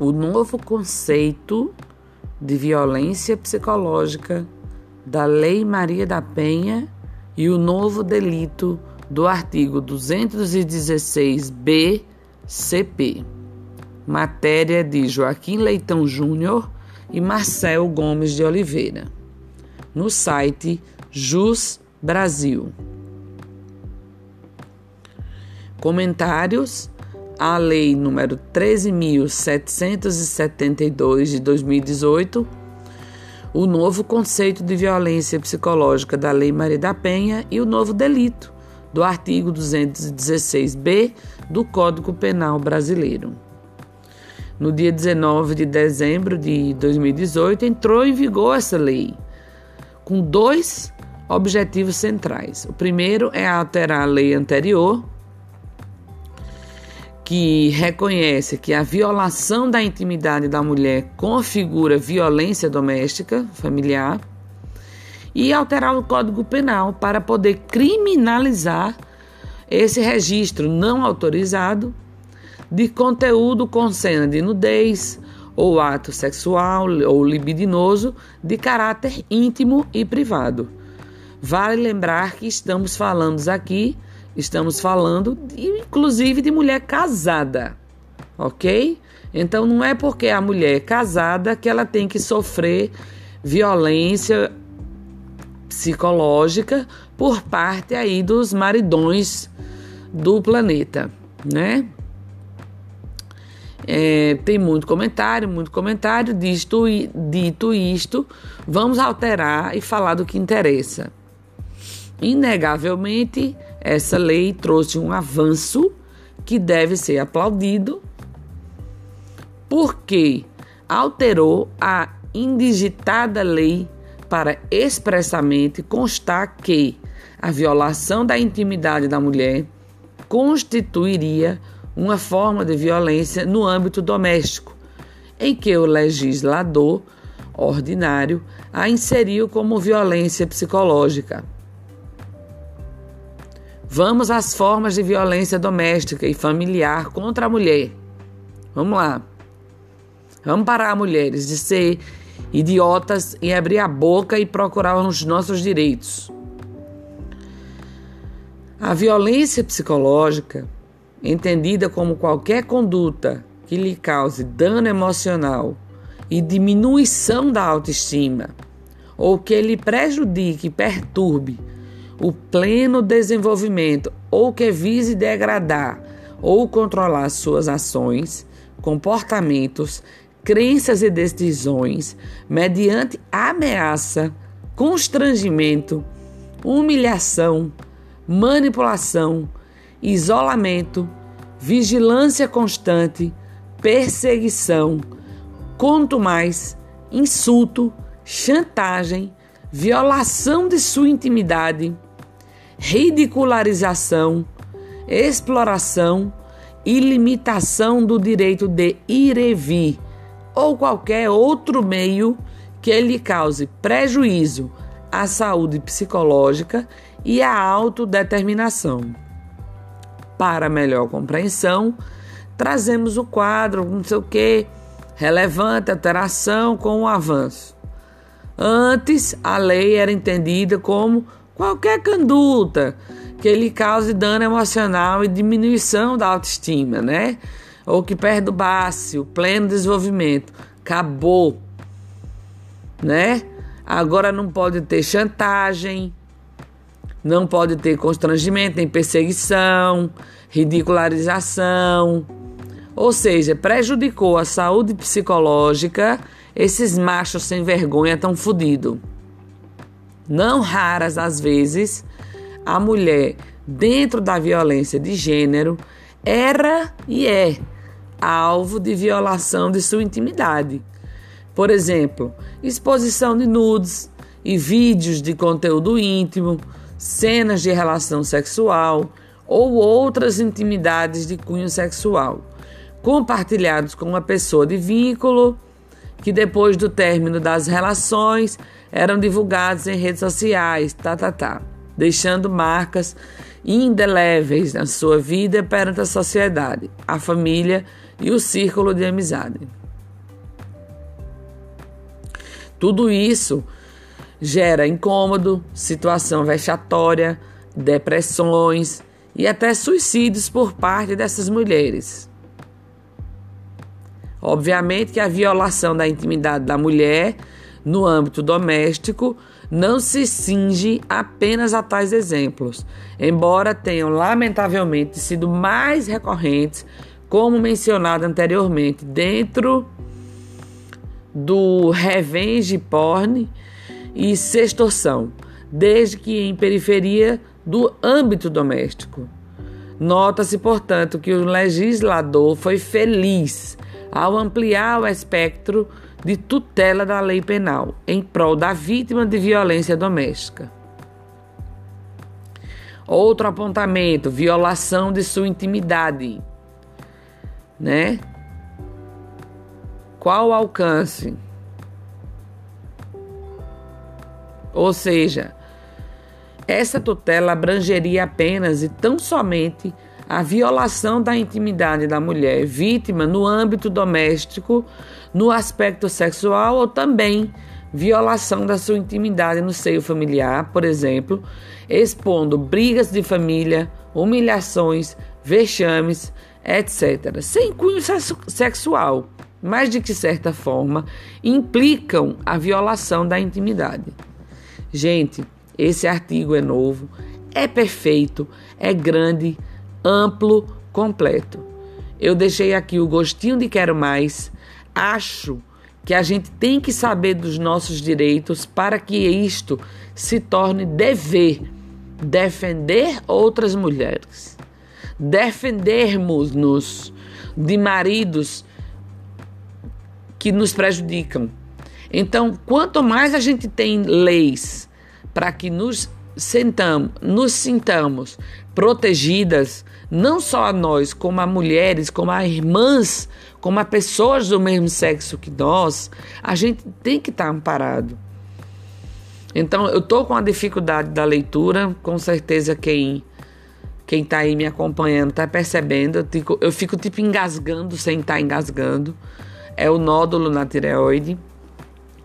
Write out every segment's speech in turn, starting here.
o novo conceito de violência psicológica da Lei Maria da Penha e o novo delito do artigo 216b CP. Matéria de Joaquim Leitão Júnior e Marcel Gomes de Oliveira. No site Jus Brasil. Comentários à Lei número 13.772 de 2018, o novo conceito de violência psicológica da Lei Maria da Penha e o novo delito do artigo 216b do Código Penal Brasileiro. No dia 19 de dezembro de 2018, entrou em vigor essa lei, com dois objetivos centrais. O primeiro é alterar a lei anterior, que reconhece que a violação da intimidade da mulher configura violência doméstica familiar e alterar o Código Penal para poder criminalizar esse registro não autorizado de conteúdo com cena de nudez ou ato sexual ou libidinoso de caráter íntimo e privado. Vale lembrar que estamos falando aqui, estamos falando de, inclusive de mulher casada, ok? Então não é porque a mulher é casada que ela tem que sofrer violência psicológica por parte aí dos maridões do planeta, né? É, tem muito comentário, muito comentário. Dito, dito isto, vamos alterar e falar do que interessa. Inegavelmente, essa lei trouxe um avanço que deve ser aplaudido, porque alterou a indigitada lei para expressamente constar que a violação da intimidade da mulher constituiria uma forma de violência no âmbito doméstico, em que o legislador ordinário a inseriu como violência psicológica. Vamos às formas de violência doméstica e familiar contra a mulher. Vamos lá. Vamos parar, mulheres, de ser idiotas e abrir a boca e procurar os nossos direitos. A violência psicológica, entendida como qualquer conduta que lhe cause dano emocional e diminuição da autoestima, ou que lhe prejudique perturbe o pleno desenvolvimento ou que vise degradar ou controlar suas ações, comportamentos crenças e decisões mediante ameaça, constrangimento, humilhação, manipulação, isolamento, vigilância constante, perseguição, quanto mais insulto, chantagem, violação de sua intimidade, ridicularização, exploração e limitação do direito de ir e vir ou qualquer outro meio que lhe cause prejuízo à saúde psicológica e à autodeterminação. Para melhor compreensão, trazemos o quadro, não sei o que, relevante alteração com o avanço. Antes, a lei era entendida como qualquer conduta que lhe cause dano emocional e diminuição da autoestima, né? ou que perturbasse o pleno desenvolvimento. Acabou, né? Agora não pode ter chantagem, não pode ter constrangimento, nem perseguição, ridicularização. Ou seja, prejudicou a saúde psicológica esses machos sem vergonha tão fodidos. Não raras às vezes, a mulher, dentro da violência de gênero, era e é alvo de violação de sua intimidade. Por exemplo, exposição de nudes e vídeos de conteúdo íntimo, cenas de relação sexual ou outras intimidades de cunho sexual, compartilhados com uma pessoa de vínculo que depois do término das relações eram divulgados em redes sociais, tá, tá, tá, deixando marcas indeléveis na sua vida perante a sociedade, a família e o círculo de amizade. Tudo isso gera incômodo, situação vexatória, depressões e até suicídios por parte dessas mulheres. Obviamente que a violação da intimidade da mulher no âmbito doméstico não se cinge apenas a tais exemplos, embora tenham lamentavelmente sido mais recorrentes, como mencionado anteriormente, dentro do revenge porn e sextorção, desde que em periferia do âmbito doméstico. Nota-se, portanto, que o legislador foi feliz ao ampliar o espectro de tutela da lei penal em prol da vítima de violência doméstica. Outro apontamento, violação de sua intimidade, né? Qual o alcance? Ou seja, essa tutela abrangeria apenas e tão somente a violação da intimidade da mulher vítima no âmbito doméstico, no aspecto sexual ou também violação da sua intimidade no seio familiar, por exemplo, expondo brigas de família, humilhações, vexames, etc., sem cunho sexual, mas de que certa forma implicam a violação da intimidade. Gente, esse artigo é novo, é perfeito, é grande, amplo, completo. Eu deixei aqui o gostinho de quero mais. Acho que a gente tem que saber dos nossos direitos para que isto se torne dever defender outras mulheres. Defendermos-nos de maridos que nos prejudicam. Então, quanto mais a gente tem leis para que nos sentamos, nos sintamos protegidas, não só a nós, como a mulheres, como a irmãs, como a pessoas do mesmo sexo que nós, a gente tem que estar tá amparado. Então, eu estou com a dificuldade da leitura, com certeza quem quem está aí me acompanhando está percebendo. Eu fico, eu fico tipo engasgando sem estar tá engasgando. É o nódulo na tireoide.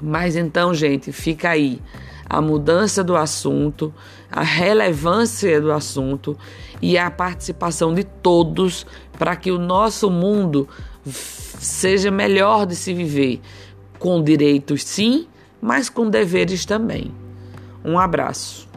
Mas então, gente, fica aí a mudança do assunto, a relevância do assunto e a participação de todos para que o nosso mundo seja melhor de se viver, com direitos sim, mas com deveres também. Um abraço.